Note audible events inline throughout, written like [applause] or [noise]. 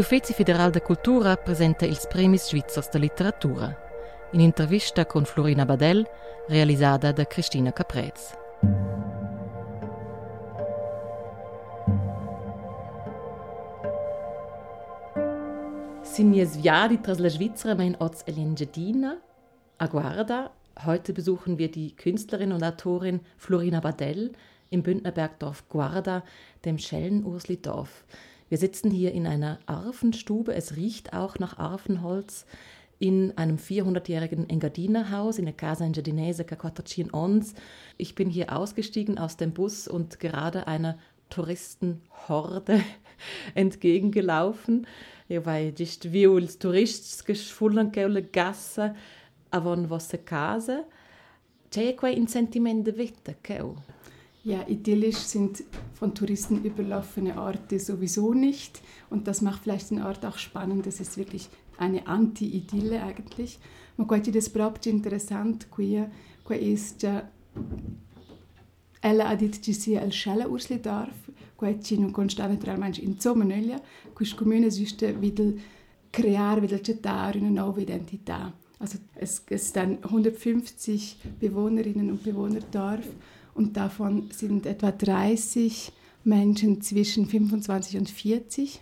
Gli Uffizi Federal da Cultura presenta ils Premis Svizzers da Literatura. In intervista con Florina Badel, realizzata da Cristina Caprez. Sind wir viadi tras la Svizzera mein Oz Elengedina, a Guarda. Heute besuchen wir die Künstlerin und Autorin Florina Badel im Bündnerbergdorf Guarda, dem Schellenursli-Dorf. Wir sitzen hier in einer Arfenstube. Es riecht auch nach Arfenholz in einem 400-jährigen Engadinerhaus in der Casa Engadinese Caquatacin Ons. Ich bin hier ausgestiegen aus dem Bus und gerade einer Touristenhorde [laughs] entgegengelaufen. Ja, weil just viu ils turists che sfullan quelle gasse avon vosse case. C'è quei in sentiment de vita, queu? Ja, idyllisch sind von Touristen überlaufene Orte sowieso nicht. Und das macht vielleicht den Ort auch spannend. Das ist wirklich eine Anti-Idylle eigentlich. Ma quasi das proprio interessant qui, qui ist ella ha detto ci sia il scella ursli dorf, qui ci non consta naturalmente in Zomenölia, questo comune esiste wieder creare, wieder gettare eine neue Identität. Also es, es sind 150 Bewohnerinnen und Bewohner Dorf und davon sind etwa 30 Menschen zwischen 25 und 40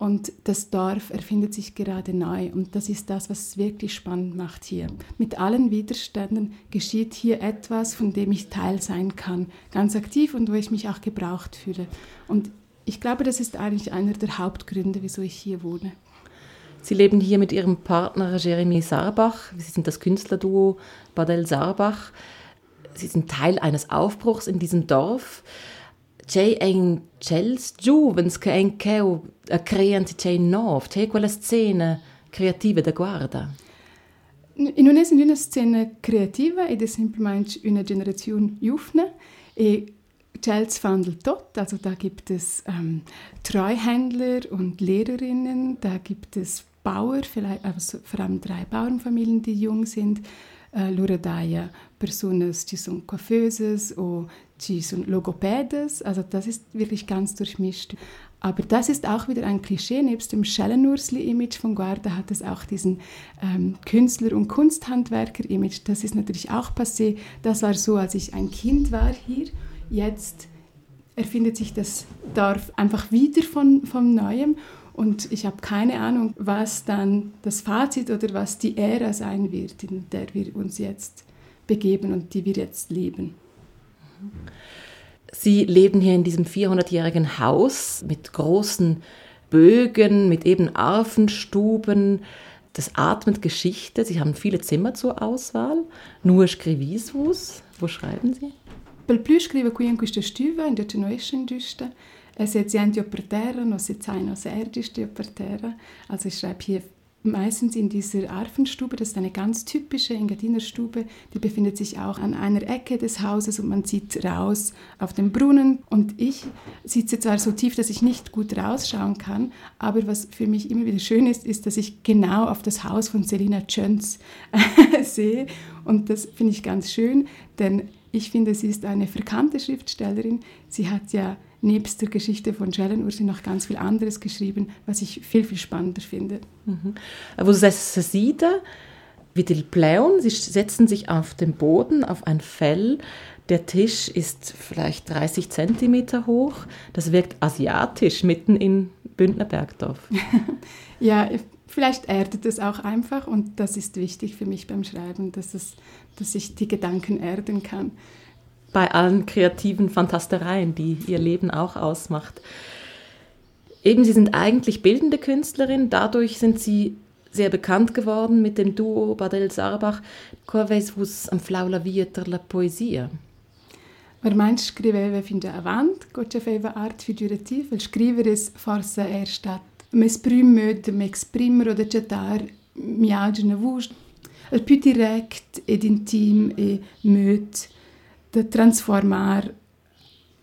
und das Dorf erfindet sich gerade neu und das ist das, was es wirklich spannend macht hier. Mit allen Widerständen geschieht hier etwas, von dem ich Teil sein kann, ganz aktiv und wo ich mich auch gebraucht fühle. Und ich glaube, das ist eigentlich einer der Hauptgründe, wieso ich hier wohne. Sie leben hier mit Ihrem Partner Jeremy Sarbach. Sie sind das Künstlerduo Badel Sarbach. Sie sind Teil eines Aufbruchs in diesem Dorf. C'è ein cels giuvens che ein cheu crean c'è nov, c'è quella scena creativa da guarda. Non è una scena creativa ed è semplicemente una Generation Jufne e Chels wandelt dort, also da gibt es ähm, Treuhändler und Lehrerinnen, da gibt es Bauer, vielleicht, also vor allem drei Bauernfamilien, die jung sind, uh, lura daia personas die sind coiffeuses oder die sind logopädes, also das ist wirklich ganz durchmischt. Aber das ist auch wieder ein Klischee. Nebst dem Schellenursli-Image von Guarda hat es auch diesen ähm, Künstler- und Kunsthandwerker-Image. Das ist natürlich auch passé. Das war so, als ich ein Kind war hier. Jetzt erfindet sich das Dorf einfach wieder von, von Neuem. Und ich habe keine Ahnung, was dann das Fazit oder was die Ära sein wird, in der wir uns jetzt begeben und die wir jetzt leben. Sie leben hier in diesem 400-jährigen Haus mit großen Bögen, mit eben Arfenstuben. Das atmet Geschichte. Sie haben viele Zimmer zur Auswahl. Nur Scrivisvus. Wo schreiben Sie? Per più scrivo qui in questa stuva, in der Genoischen Es jetzt ja per terra, noch seit sein erdischte per terra. Also ich schreibe hier meistens in dieser Arfenstube, das ist eine ganz typische Engadinerstube, die befindet sich auch an einer Ecke des Hauses und man sieht raus auf den Brunnen und ich sitze zwar so tief, dass ich nicht gut rausschauen kann, aber was für mich immer wieder schön ist, ist, dass ich genau auf das Haus von Selina Jöns [laughs] sehe und das finde ich ganz schön, denn ich finde, sie ist eine verkannte Schriftstellerin. Sie hat ja nebst der Geschichte von Jelen Ursi noch ganz viel anderes geschrieben, was ich viel, viel spannender finde. Mhm. Você sieht, wie die Pleon, sie setzen sich auf den Boden, auf ein Fell. Der Tisch ist vielleicht 30 Zentimeter hoch. Das wirkt asiatisch mitten in Bündner Bergdorf. [laughs] ja, vielleicht erdet es auch einfach und das ist wichtig für mich beim Schreiben, dass, es, dass ich die Gedanken erden kann bei allen kreativen Fantastereien, die ihr Leben auch ausmacht. Eben, Sie sind eigentlich bildende Künstlerin, dadurch sind Sie sehr bekannt geworden mit dem Duo Badel Sarbach. Quaveis vus am flaula vieter la poesia? Vermeint scriveva fin da avant, gotcha feva art figurativ, il scrivere forse er stat m'esprimere, m'exprimer oder cetar mi agina vus, il più direct ed intim e möt, de transformar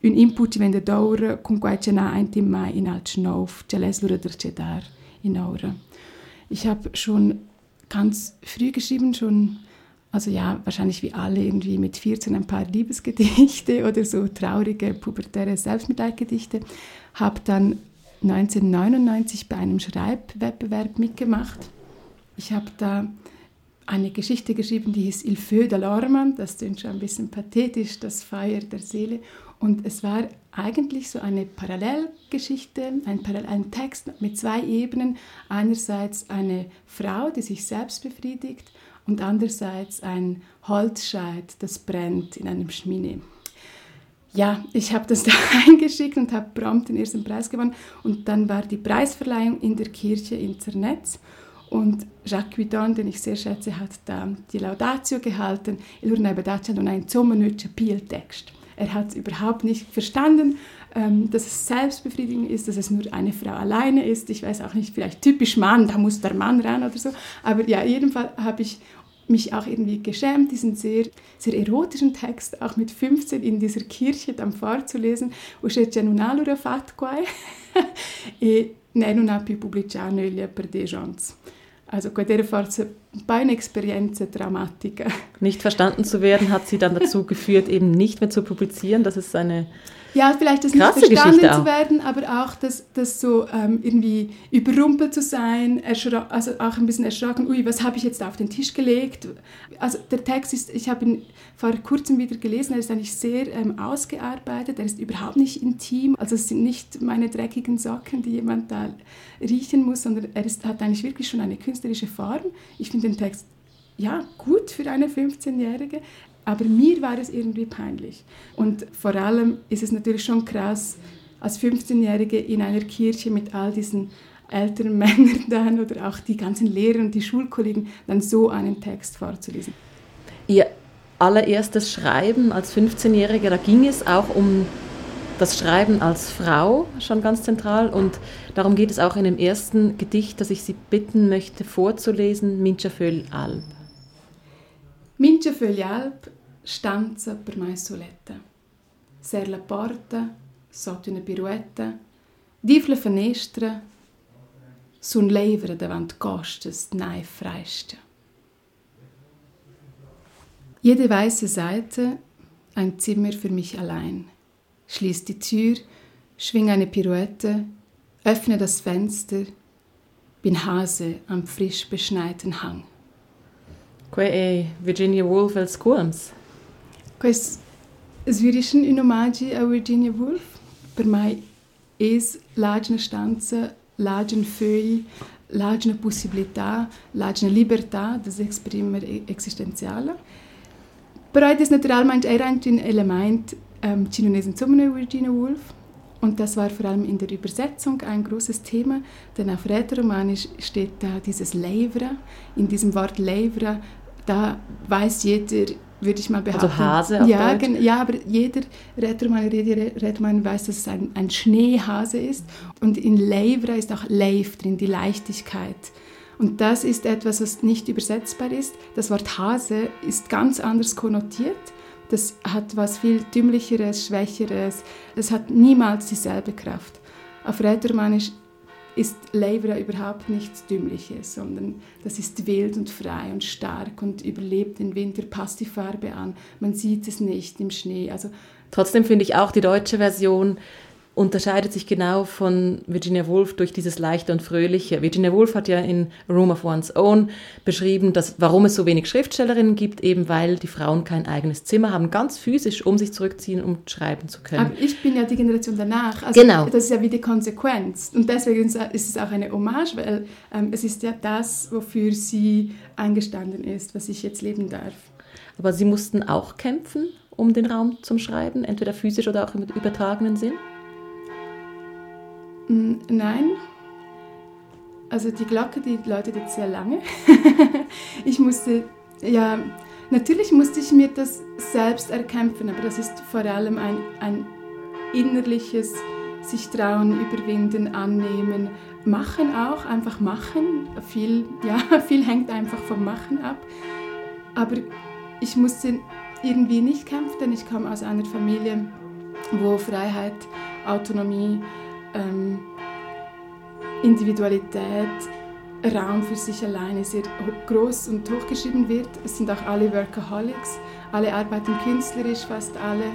un input vende d'ora con quai ce n'ha ein Team mai in alt schnauf, ce les der cedar in aura. Ich habe schon ganz früh geschrieben, schon, also ja, wahrscheinlich wie alle irgendwie mit 14 ein paar Liebesgedichte [laughs] oder so traurige, pubertäre Selbstmitleidgedichte. Habe dann 1999 bei einem Schreibwettbewerb mitgemacht. Ich habe da eine Geschichte geschrieben, die hieß Il Feu de l'Orme, das klingt schon ein bisschen pathetisch, das Feuer der Seele. Und es war eigentlich so eine Parallelgeschichte, ein, ein Text mit zwei Ebenen. Einerseits eine Frau, die sich selbst befriedigt und andererseits ein Holzscheit, das brennt in einem Schmine. Ja, ich habe das [laughs] da eingeschickt und habe prompt den ersten Preis gewonnen. Und dann war die Preisverleihung in der Kirche in Zernetz. Und Jacques Guidon, den ich sehr schätze, hat da die Laudatio gehalten. Il urna non ein zomenütsche Pieltext. Er hat überhaupt nicht verstanden, ähm, dass es selbstbefriedigend ist, dass es nur eine Frau alleine ist. Ich weiß auch nicht, vielleicht typisch Mann, da muss der Mann ran oder so. Aber ja, jedenfalls habe ich mich auch irgendwie geschämt, diesen sehr, sehr erotischen Text auch mit 15 in dieser Kirche dann vorzulesen. Usce c'è un allora fatto qua [laughs] e non ha più pubblicato per dei gens. Also con der forza eine Experienz dramatica. Nicht verstanden zu werden hat sie dann dazu geführt, eben nicht mehr zu publizieren. Das ist eine ja, vielleicht das nicht verstanden zu werden, aber auch das, das so ähm, irgendwie überrumpelt zu sein, also auch ein bisschen erschrocken, ui, was habe ich jetzt auf den Tisch gelegt? Also der Text ist, ich habe ihn vor kurzem wieder gelesen, er ist eigentlich sehr ähm, ausgearbeitet, er ist überhaupt nicht intim, also es sind nicht meine dreckigen Socken, die jemand da riechen muss, sondern er ist, hat eigentlich wirklich schon eine künstlerische Form. Ich finde den Text ja, gut für eine 15-Jährige. Aber mir war es irgendwie peinlich. Und vor allem ist es natürlich schon krass, als 15-Jährige in einer Kirche mit all diesen älteren [laughs] Männern dann oder auch die ganzen Lehrer und die Schulkollegen dann so einen Text vorzulesen. Ihr allererstes Schreiben als 15-Jährige, da ging es auch um das Schreiben als Frau schon ganz zentral und darum geht es auch in dem ersten Gedicht, das ich Sie bitten möchte vorzulesen, Mincha Föl Alb. Mincha Föl Alb stanza per mai soletta. Ser la porta, sotto una piruetta, div la finestra, sun levere davant costes nei freiste. Jede weiße Seite ein Zimmer für mich allein. Schließ die Tür, schwing eine Pirouette, öffne das Fenster, bin Hase am frisch beschneiten Hang. Que Virginia Woolf als Kurms? Questo svirisce in omaggio a Virginia Woolf. Per me è l'agna stanza, l'agna foglia, l'agna possibilità, l'agna libertà das esprimere existenziale. Però das naturalmente era ein Element ähm, Chinesen zusammen Virginia Woolf. Und das war vor allem in der Übersetzung ein großes Thema, denn auf Rätoromanisch steht da dieses Leivra. In diesem Wort Leivra, da weiß jeder, würde ich mal also behaupten. Also Hase auf ja, Deutsch? ja, aber jeder Rätormann, Rätormann weiß, dass es ein, ein Schneehase ist. Und in Leivra ist auch Leif drin, die Leichtigkeit. Und das ist etwas, was nicht übersetzbar ist. Das Wort Hase ist ganz anders konnotiert. Das hat was viel dümmlicheres, schwächeres. Es hat niemals dieselbe Kraft. Auf Rätormanisch ist Leivra überhaupt nichts Dümmliches, sondern das ist wild und frei und stark und überlebt den Winter, passt die Farbe an, man sieht es nicht im Schnee. Also Trotzdem finde ich auch die deutsche Version unterscheidet sich genau von Virginia Woolf durch dieses leichte und fröhliche. Virginia Woolf hat ja in A Room of One's Own beschrieben, dass, warum es so wenig Schriftstellerinnen gibt, eben weil die Frauen kein eigenes Zimmer haben, ganz physisch, um sich zurückziehen, um schreiben zu können. Aber ich bin ja die Generation danach. Also genau. Das ist ja wie die Konsequenz. Und deswegen ist es auch eine Hommage, weil ähm, es ist ja das, wofür sie eingestanden ist, was ich jetzt leben darf. Aber Sie mussten auch kämpfen um den Raum zum Schreiben, entweder physisch oder auch im übertragenen Sinn? Nein. Also die Glocke, die läutet jetzt sehr lange. [laughs] ich musste, ja, natürlich musste ich mir das selbst erkämpfen, aber das ist vor allem ein, ein innerliches sich trauen, überwinden, annehmen, machen auch, einfach machen. Viel, [laughs] ja, viel hängt einfach vom Machen ab. Aber ich musste irgendwie nicht kämpfen, denn ich komme aus einer Familie, wo Freiheit, Autonomie, ähm, Individualität, Raum für sich alleine sehr groß und hochgeschrieben wird. Es sind auch alle Workaholics, alle arbeiten künstlerisch, fast alle.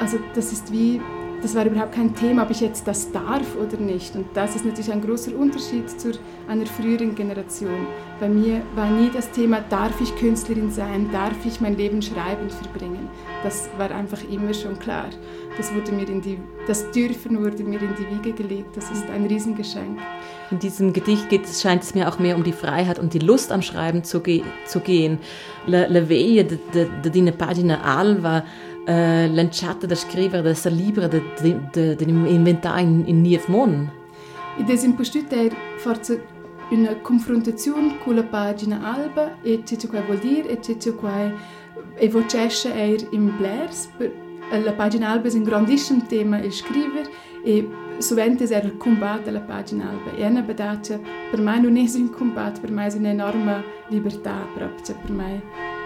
Also das ist wie das war überhaupt kein Thema, ob ich jetzt das darf oder nicht. Und das ist natürlich ein großer Unterschied zu einer früheren Generation. Bei mir war nie das Thema, darf ich Künstlerin sein, darf ich mein Leben schreibend verbringen. Das war einfach immer schon klar. Das, wurde mir in die, das Dürfen wurde mir in die Wiege gelegt. Das ist ein Riesengeschenk. In diesem Gedicht geht, scheint es mir auch mehr um die Freiheit und die Lust am Schreiben zu, ge zu gehen. La, la veglia de, de, de dine pagina alva uh, lanciata da scrivere da salibra de, de, de, inventare in, in Niev Mon. In diesem Postut è forse una confrontazione con la pagina alba e ciò che vuol dire e ciò che evocesce er in Blairs. La pagina alba è un grandissimo tema il scrivere e sovente era il combatto alla pagina alba. E è una battaglia, per me non è un combatto, per me è un'enorme libertà proprio, per me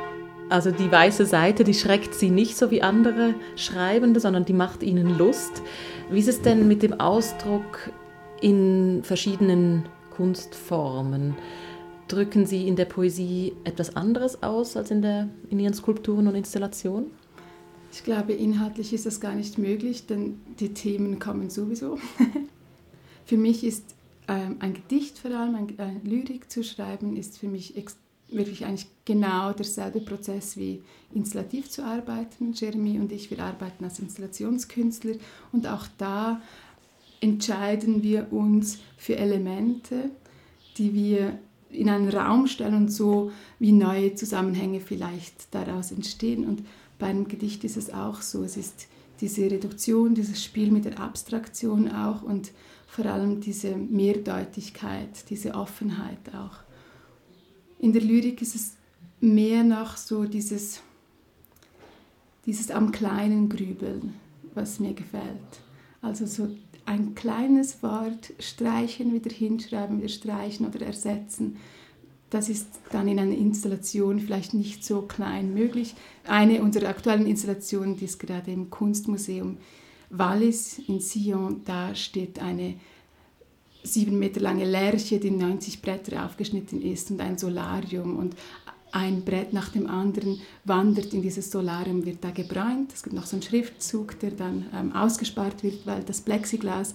Also die weiße Seite, die schreckt sie nicht so wie andere Schreibende, sondern die macht ihnen Lust. Wie ist es denn mit dem Ausdruck in verschiedenen Kunstformen? Drücken Sie in der Poesie etwas anderes aus als in, der, in Ihren Skulpturen und Installationen? Ich glaube, inhaltlich ist das gar nicht möglich, denn die Themen kommen sowieso. [laughs] für mich ist ähm, ein Gedicht vor allem, ein, ein Lyrik zu schreiben, ist für mich wirklich eigentlich genau derselbe Prozess wie installativ zu arbeiten. Jeremy und ich, wir arbeiten als Installationskünstler und auch da entscheiden wir uns für Elemente, die wir in einen Raum stellen und so wie neue Zusammenhänge vielleicht daraus entstehen. Und bei einem Gedicht ist es auch so. Es ist diese Reduktion, dieses Spiel mit der Abstraktion auch und vor allem diese Mehrdeutigkeit, diese Offenheit auch. In der Lyrik ist es mehr noch so dieses, dieses am kleinen Grübeln, was mir gefällt. Also so ein kleines Wort streichen, wieder hinschreiben, wieder streichen oder ersetzen. Das ist dann in einer Installation vielleicht nicht so klein möglich. Eine unserer aktuellen Installationen, die ist gerade im Kunstmuseum Wallis in Sion, da steht eine sieben Meter lange Lerche, die 90 Bretter aufgeschnitten ist und ein Solarium und ein Brett nach dem anderen wandert in dieses Solarium, wird da gebräunt. Es gibt noch so einen Schriftzug, der dann ähm, ausgespart wird, weil das Plexiglas,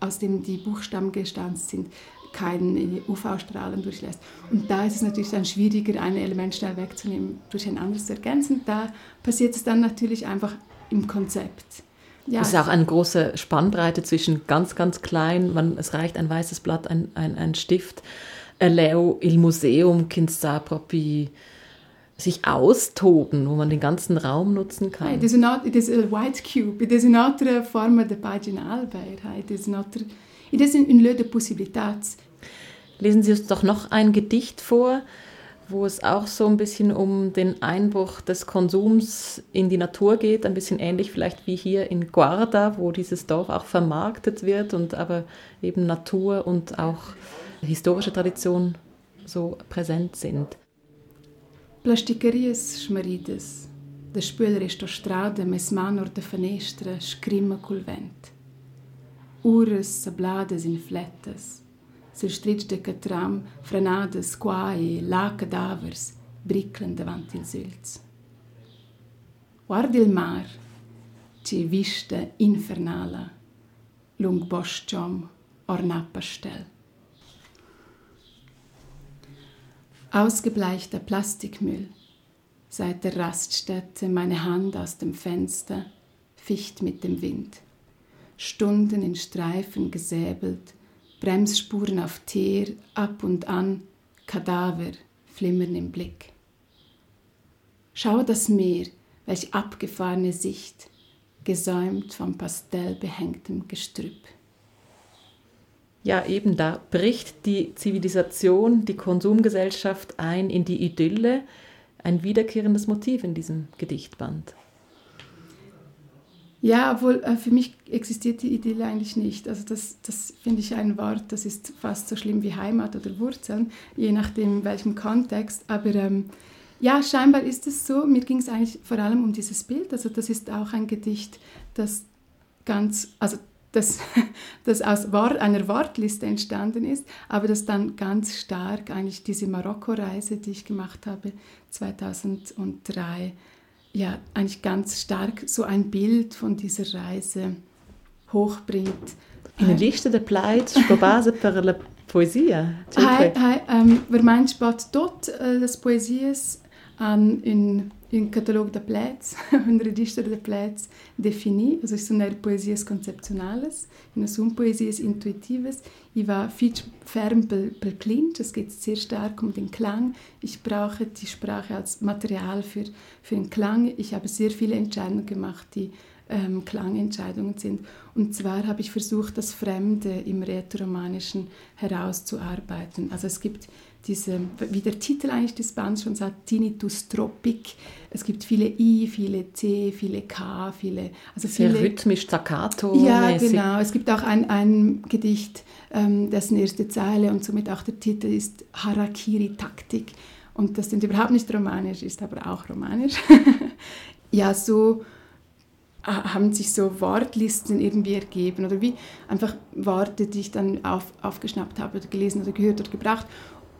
aus dem die Buchstaben gestanzt sind, keinen UV-Strahlen durchlässt. Und da ist es natürlich dann schwieriger, ein Element schnell wegzunehmen, durch ein anderes zu ergänzen. Da passiert es dann natürlich einfach im Konzept. Ja. Es ist auch eine große Spannbreite zwischen ganz, ganz klein, man, es reicht ein weißes Blatt, ein, ein, ein Stift. Leo il Museum kind sta proprio sich austoben, wo man den ganzen Raum nutzen kann. It is, not, it is a white cube, it is un'altra forma di pagina alba, it is, un'altra, it is un lieu de possibilitats. Lesen Sie uns doch noch ein Gedicht vor, wo es auch so ein bisschen um den Einbruch des Konsums in die Natur geht, ein bisschen ähnlich vielleicht wie hier in Guarda, wo dieses Dorf auch vermarktet wird und aber eben Natur und auch historische Tradition so präsent sind. Plasticarias schmaridas, da spüler esta strada, mes manor da fenestra, scrima col vent. Uras sabladas in fletas, sul stritch de catram, frenadas quae, la cadavers, briclan davanti ils ulls. Guardi il mar, ci vista infernala, lung bosciom ornapastel. Ausgebleichter Plastikmüll. Seit der Raststätte meine Hand aus dem Fenster ficht mit dem Wind. Stunden in Streifen gesäbelt, Bremsspuren auf Teer, ab und an, Kadaver flimmern im Blick. Schau das Meer, welch abgefahrene Sicht, gesäumt vom pastellbehängtem Gestrüpp. Ja, eben da bricht die Zivilisation, die Konsumgesellschaft ein in die Idylle, ein wiederkehrendes Motiv in diesem Gedichtband. Ja, obwohl äh, für mich existiert die Idylle eigentlich nicht. Also das, das finde ich ein Wort, das ist fast so schlimm wie Heimat oder Wurzeln, je nachdem in welchem Kontext. Aber ähm, ja, scheinbar ist es so. Mir ging es eigentlich vor allem um dieses Bild. Also das ist auch ein Gedicht, das ganz, also das, [laughs] das aus Wort, einer Wortliste entstanden ist, aber das dann ganz stark eigentlich diese Marokko-Reise, die ich gemacht habe 2003, ja, eigentlich ganz stark so ein Bild von dieser Reise hochbringt. In lista de plaids sco [laughs] base per la poesia. Hai, hai, um, vermein spat tot uh, las poesies an un, un catalog de plaids, un [laughs] register de plaids defini, also sono poesies conceptuales, in son poesies intuitives. Ich war viel fern Clinch, es geht sehr stark um den Klang. Ich brauche die Sprache als Material für, für den Klang. Ich habe sehr viele Entscheidungen gemacht, die ähm, Klangentscheidungen sind. Und zwar habe ich versucht, das Fremde im Rätoromanischen herauszuarbeiten. Also es gibt diese, wie der Titel eigentlich des Bands schon sagt, Tinnitus Tropic. Es gibt viele I, viele C, viele K, viele... Also viele, Sehr rhythmisch, staccato Ja, genau. Es gibt auch ein, ein Gedicht, ähm, dessen erste Zeile und somit auch der Titel ist Harakiri-Taktik. Und das sind überhaupt nicht romanisch, ist aber auch romanisch. [laughs] ja, so haben sich so Wortlisten irgendwie ergeben oder wie einfach Worte, die ich dann auf, aufgeschnappt habe oder gelesen oder gehört oder gebracht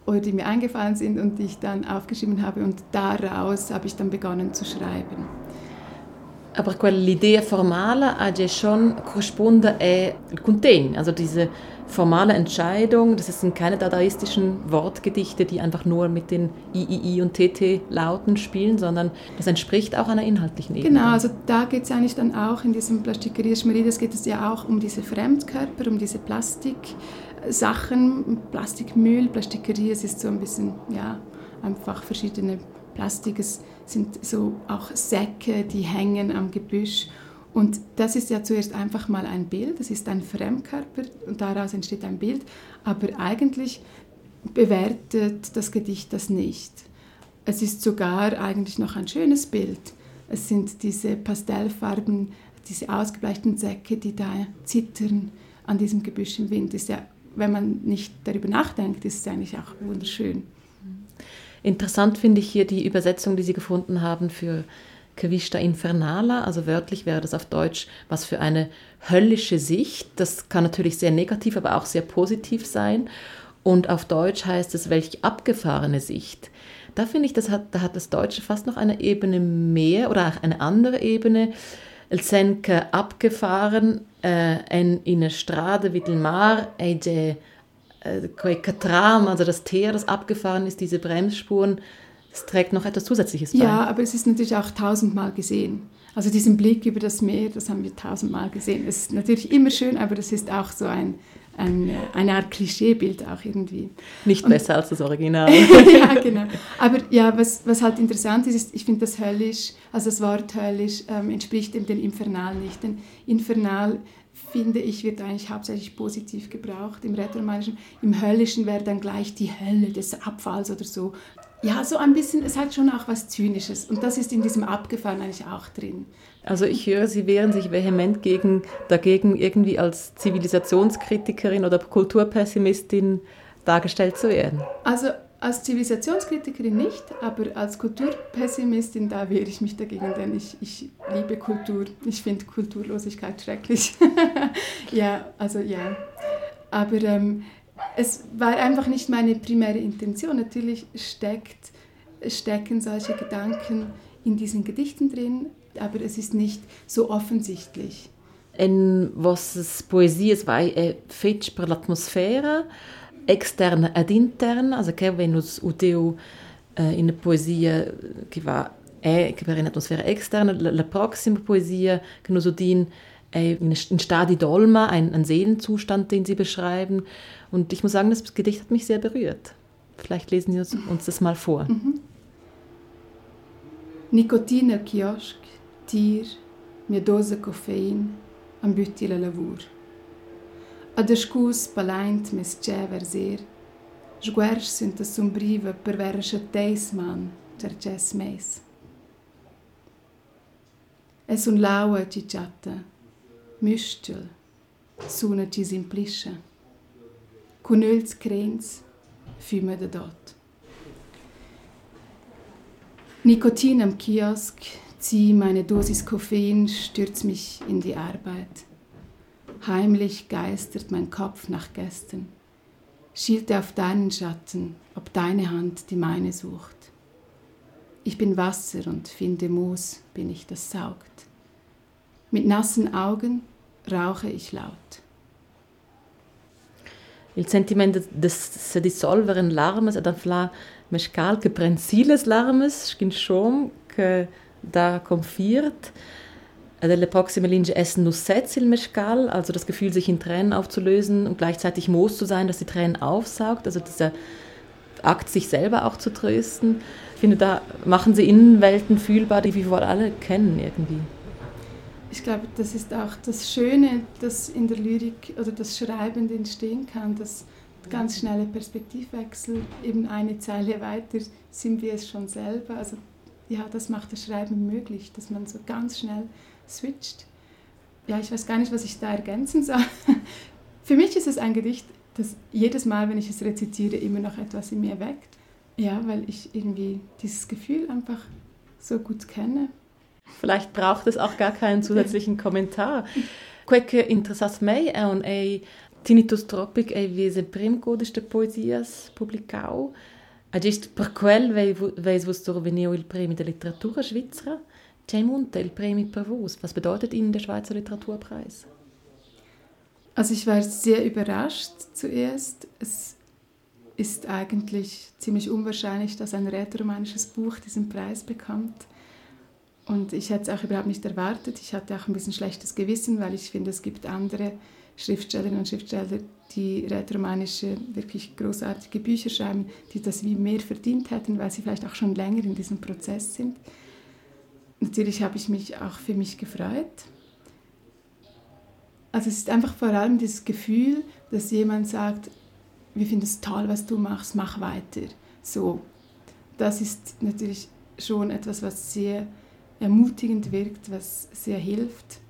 oder die mir eingefallen sind und die ich dann aufgeschrieben habe und daraus habe ich dann begonnen zu schreiben. Aber l'idea formale ha schon corrisponde è il contegno, also diese formale Entscheidung, das sind keine dadaistischen Wortgedichte, die einfach nur mit den III und TT-Lauten spielen, sondern das entspricht auch einer inhaltlichen Ebene. Genau, also da geht es eigentlich dann auch in diesem Plastikeria Schmerides geht es ja auch um diese Fremdkörper, um diese Plastiksachen, Plastikmüll, Plastikeria, es ist so ein bisschen, ja, einfach verschiedene Plastik, es sind so auch Säcke, die hängen am Gebüsch und das ist ja zuerst einfach mal ein Bild, das ist ein Fremdkörper und daraus entsteht ein Bild, aber eigentlich bewertet das Gedicht das nicht. Es ist sogar eigentlich noch ein schönes Bild. Es sind diese Pastellfarben, diese ausgebleichten Säcke, die da zittern an diesem Gebüsch im Wind. Ist ja, wenn man nicht darüber nachdenkt, ist es eigentlich auch wunderschön. Interessant finde ich hier die Übersetzung, die Sie gefunden haben für Quista Infernala, also wörtlich wäre das auf Deutsch, was für eine höllische Sicht. Das kann natürlich sehr negativ, aber auch sehr positiv sein. Und auf Deutsch heißt es, welch abgefahrene Sicht. Da finde ich, das hat, da hat das Deutsche fast noch eine Ebene mehr oder auch eine andere Ebene. El senke abgefahren äh, en in eine Strade wie del mar e de äh, Katram, also das Teer, das abgefahren ist, diese Bremsspuren, es trägt noch etwas Zusätzliches bei. Ja, aber es ist natürlich auch tausendmal gesehen. Also diesen Blick über das Meer, das haben wir tausendmal gesehen. Es ist natürlich immer schön, aber das ist auch so ein, ein, eine Art Klischeebild auch irgendwie. Nicht Und, besser als das Original. [laughs] ja, genau. Aber ja, was, was halt interessant ist, ist, ich finde das höllisch, also das Wort höllisch ähm, entspricht dem Infernal nicht. Denn Infernal finde ich, wird eigentlich hauptsächlich positiv gebraucht im Rätoromanischen. Im Höllischen wäre dann gleich die Hölle des Abfalls oder so. Ja, so ein bisschen, es hat schon auch was Zynisches. Und das ist in diesem Abgefahren eigentlich auch drin. Also ich höre, Sie wehren sich vehement gegen, dagegen, irgendwie als Zivilisationskritikerin oder Kulturpessimistin dargestellt zu werden. Also als Zivilisationskritikerin nicht, aber als Kulturpessimistin, da wehre ich mich dagegen, denn ich, ich liebe Kultur. Ich finde Kulturlosigkeit schrecklich. [laughs] ja, also ja. Aber ähm, es war einfach nicht meine primäre Intention. Natürlich steckt, stecken solche Gedanken in diesen Gedichten drin, aber es ist nicht so offensichtlich. En vossas poesias vai é feitas per l'atmosfera externa ed interna, also che venus udeu uh, in poesia che va è che per un'atmosfera externa, la, la prossima poesia che nos udin äh, ein Stadi Dolma, ein, ein Seelenzustand, den Sie beschreiben. Und ich muss sagen, das Gedicht hat mich sehr berührt. Vielleicht lesen Sie uns, das mal vor. Mhm. Nicotina kiosk, tir, mia dose coffein, am bütti la lavur. A descus palaint mes cever ser, sguers sunt a sombriva per vera chateis man, cerces meis. Es un laua cicciata, Müstel, suna ci simplisce. Con ils crens, füme de dort. Nikotin am Kiosk, zieh meine Dosis Koffein, stürzt mich in die Arbeit. Heimlich geistert mein Kopf nach Gästen. Schielte auf deinen Schatten, ob deine Hand die meine sucht. Ich bin Wasser und finde Moos, bin ich das saugt. Mit nassen Augen rauche ich laut. Il sentimento de se dissolvere in larmes ed anfla mescal che prensiles larmes skin schon che da confiert delle proxime Linge essen nur il mescal, also das Gefühl, sich in Tränen aufzulösen und gleichzeitig Moos zu sein, dass die Tränen aufsaugt, also dieser Akt, sich selber auch zu trösten. Ich finde, da machen sie Innenwelten fühlbar, die wir wohl alle kennen irgendwie. Ich glaube, das ist auch das Schöne, das in der Lyrik oder das Schreibende entstehen kann, dass ganz schnelle Perspektivwechsel, eben eine Zeile weiter sind wir es schon selber. Also ja, das macht das Schreiben möglich, dass man so ganz schnell switcht. Ja, ich weiß gar nicht, was ich da ergänzen soll. [laughs] Für mich ist es ein Gedicht, das jedes Mal, wenn ich es rezitiere, immer noch etwas in mir weckt. Ja, weil ich irgendwie dieses Gefühl einfach so gut kenne. Vielleicht braucht es auch gar keinen zusätzlichen Kommentar. Qualche interessas mei è un ei Tinnitus Tropic ei viese prim codice de poesias publicau. Agist per quel veis vos surveniu il premio de literatura svizzera. C'è munte il premio per vos. Was bedeutet Ihnen der Schweizer Literaturpreis? Also ich war sehr überrascht zuerst. Es ist eigentlich ziemlich unwahrscheinlich, dass ein rätoromanisches Buch diesen Preis bekommt. Und ich hätte es auch überhaupt nicht erwartet. Ich hatte auch ein bisschen schlechtes Gewissen, weil ich finde, es gibt andere Schriftstellerinnen und Schriftsteller, die rätoromanische, wirklich großartige Bücher schreiben, die das wie mehr verdient hätten, weil sie vielleicht auch schon länger in diesem Prozess sind. Natürlich habe ich mich auch für mich gefreut. Also es ist einfach vor allem das Gefühl, dass jemand sagt, wir finden es toll, was du machst, mach weiter. So, das ist natürlich schon etwas, was sehr ermutigend wirkt, was sehr hilft.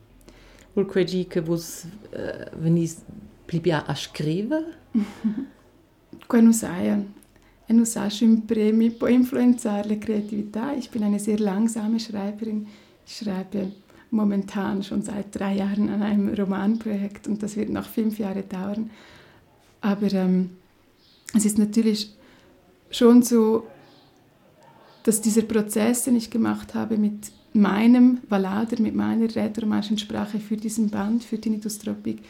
Credi che vos uh, venis plibia a scrivere? [laughs] Quello sai, e non sa sempre può influenzare la Kreativität. Ich bin eine sehr langsame Schreiberin. Ich schreibe momentan schon seit drei Jahren an einem Romanprojekt und das wird noch fünf Jahre dauern. Aber ähm, es ist natürlich schon so, dass dieser Prozess, den ich gemacht habe mit meinem Valader, mit meiner rätoromanischen Sprache für diesen Band, für Tinnitus Tropic,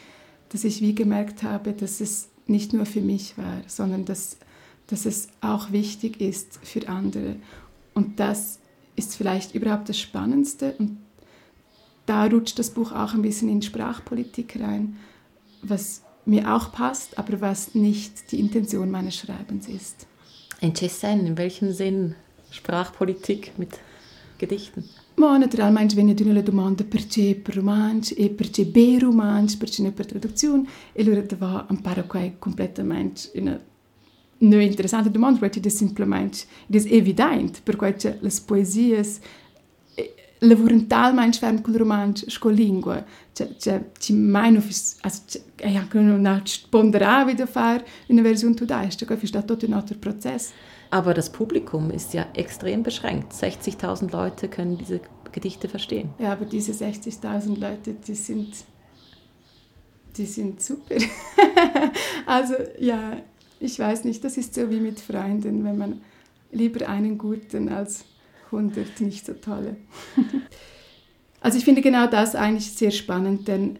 dass ich wie gemerkt habe, dass es nicht nur für mich war, sondern dass, dass es auch wichtig ist für andere. Und das ist vielleicht überhaupt das Spannendste. Und da rutscht das Buch auch ein bisschen in Sprachpolitik rein, was mir auch passt, aber was nicht die Intention meines Schreibens ist. In in welchem Sinn Sprachpolitik mit Gedichten? Ma naturalmente viene di una domanda perché per romanzo e perché per romanzo, perché non per traduzione e allora va imparo qua completamente una non interessante domanda perché è semplicemente è evidente perché le poesie lavorano talmente ferm con il romanzo con la lingua. Cioè, ci mai non also, e anche non ponderare wieder fare una versione tedesca questo è tutto un altro processo Aber das Publikum ist ja extrem beschränkt. 60.000 Leute können diese Gedichte verstehen. Ja, aber diese 60.000 Leute, die sind, die sind super. [laughs] also ja, ich weiß nicht, das ist so wie mit Freunden, wenn man lieber einen guten als 100 nicht so tolle. [laughs] also ich finde genau das eigentlich sehr spannend, denn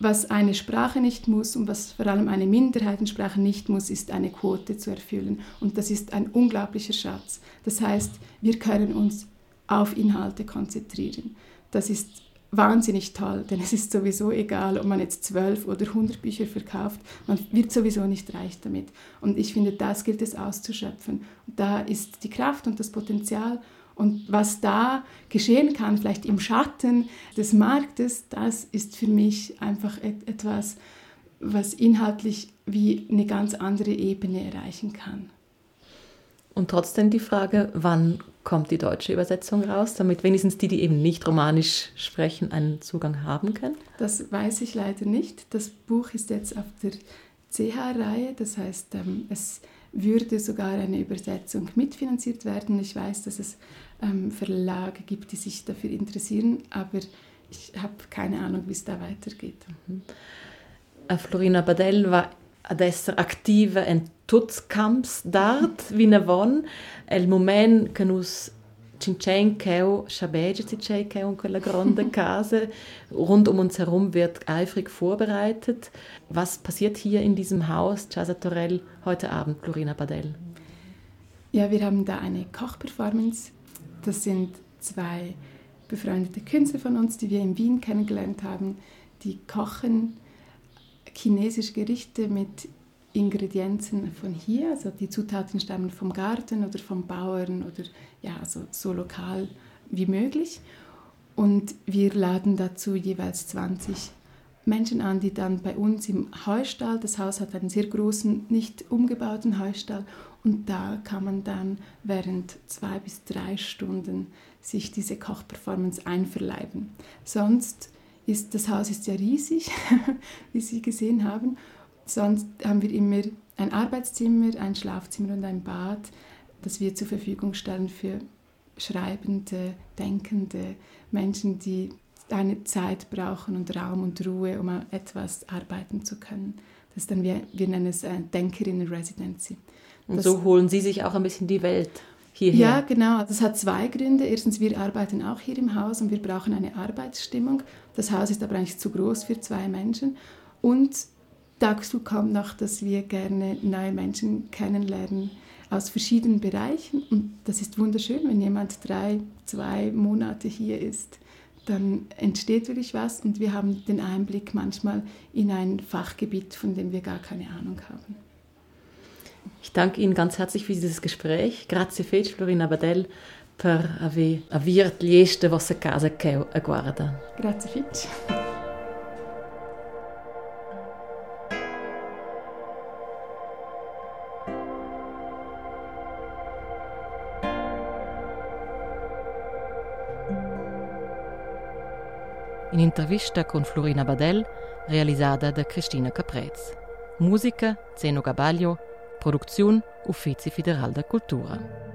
was eine Sprache nicht muss und was vor allem eine Minderheitensprache nicht muss, ist eine Quote zu erfüllen. Und das ist ein unglaublicher Schatz. Das heißt, wir können uns auf Inhalte konzentrieren. Das ist wahnsinnig toll, denn es ist sowieso egal, ob man jetzt zwölf oder hundert Bücher verkauft, man wird sowieso nicht reich damit. Und ich finde, das gilt es auszuschöpfen. Da ist die Kraft und das Potenzial und was da geschehen kann, vielleicht im Schatten des Marktes, das ist für mich einfach etwas, was inhaltlich wie eine ganz andere Ebene erreichen kann. Und trotzdem die Frage, wann kommt die deutsche Übersetzung raus, damit wenigstens die, die eben nicht romanisch sprechen, einen Zugang haben können? Das weiß ich leider nicht. Das Buch ist jetzt auf der CH-Reihe, das heißt, ähm, es würde sogar eine Übersetzung mitfinanziert werden. Ich weiß, dass es ähm, Verlage gibt, die sich dafür interessieren, aber ich habe keine Ahnung, wie es da weitergeht. Mhm. Äh, Florina Badell war adesso attiva in tutti camps d'art, [laughs] wie ne von. El moment che nus Cincencheo Shabege Cincencheo in quella grande [laughs] casa. Rund um uns herum wird eifrig vorbereitet. Was passiert hier in diesem Haus, Casa Torell, heute Abend, Florina Badell? Ja, wir haben da eine Kochperformance. Das sind zwei befreundete Künstler von uns, die wir in Wien kennengelernt haben. Die kochen chinesische Gerichte mit Ingredienzen von hier, also die Zutaten stammen vom Garten oder vom Bauern oder ja, also so lokal wie möglich. Und wir laden dazu jeweils 20 Menschen an, die dann bei uns im Heustall, das Haus hat einen sehr großen, nicht umgebauten Heustall, und da kann man dann während zwei bis drei Stunden sich diese Kochperformance einverleiben. Sonst ist das Haus ist ja riesig, [laughs] wie Sie gesehen haben. Sonst haben wir immer ein Arbeitszimmer, ein Schlafzimmer und ein Bad, das wir zur Verfügung stellen für schreibende, denkende Menschen, die eine Zeit brauchen und Raum und Ruhe, um etwas arbeiten zu können. Das ist dann, wir, wir nennen es äh, Denkerinnen-Residency. Und so holen Sie sich auch ein bisschen die Welt hierher. Ja, genau. Das hat zwei Gründe. Erstens, wir arbeiten auch hier im Haus und wir brauchen eine Arbeitsstimmung. Das Haus ist aber eigentlich zu groß für zwei Menschen. Und dazu kommt noch, dass wir gerne neue Menschen kennenlernen aus verschiedenen Bereichen. Und das ist wunderschön, wenn jemand drei, zwei Monate hier ist. Dann entsteht wirklich was und wir haben den Einblick manchmal in ein Fachgebiet, von dem wir gar keine Ahnung haben. Ich danke Ihnen ganz herzlich für dieses Gespräch. Grazie fece Florina Badell per aver avviato vostra casa che guarda. Grazie fece. In intervista con Florina Badell, realizzata da Cristina Caprez. Musica Zeno Gabaglio, Produktion Uffizi Federal da Cultura.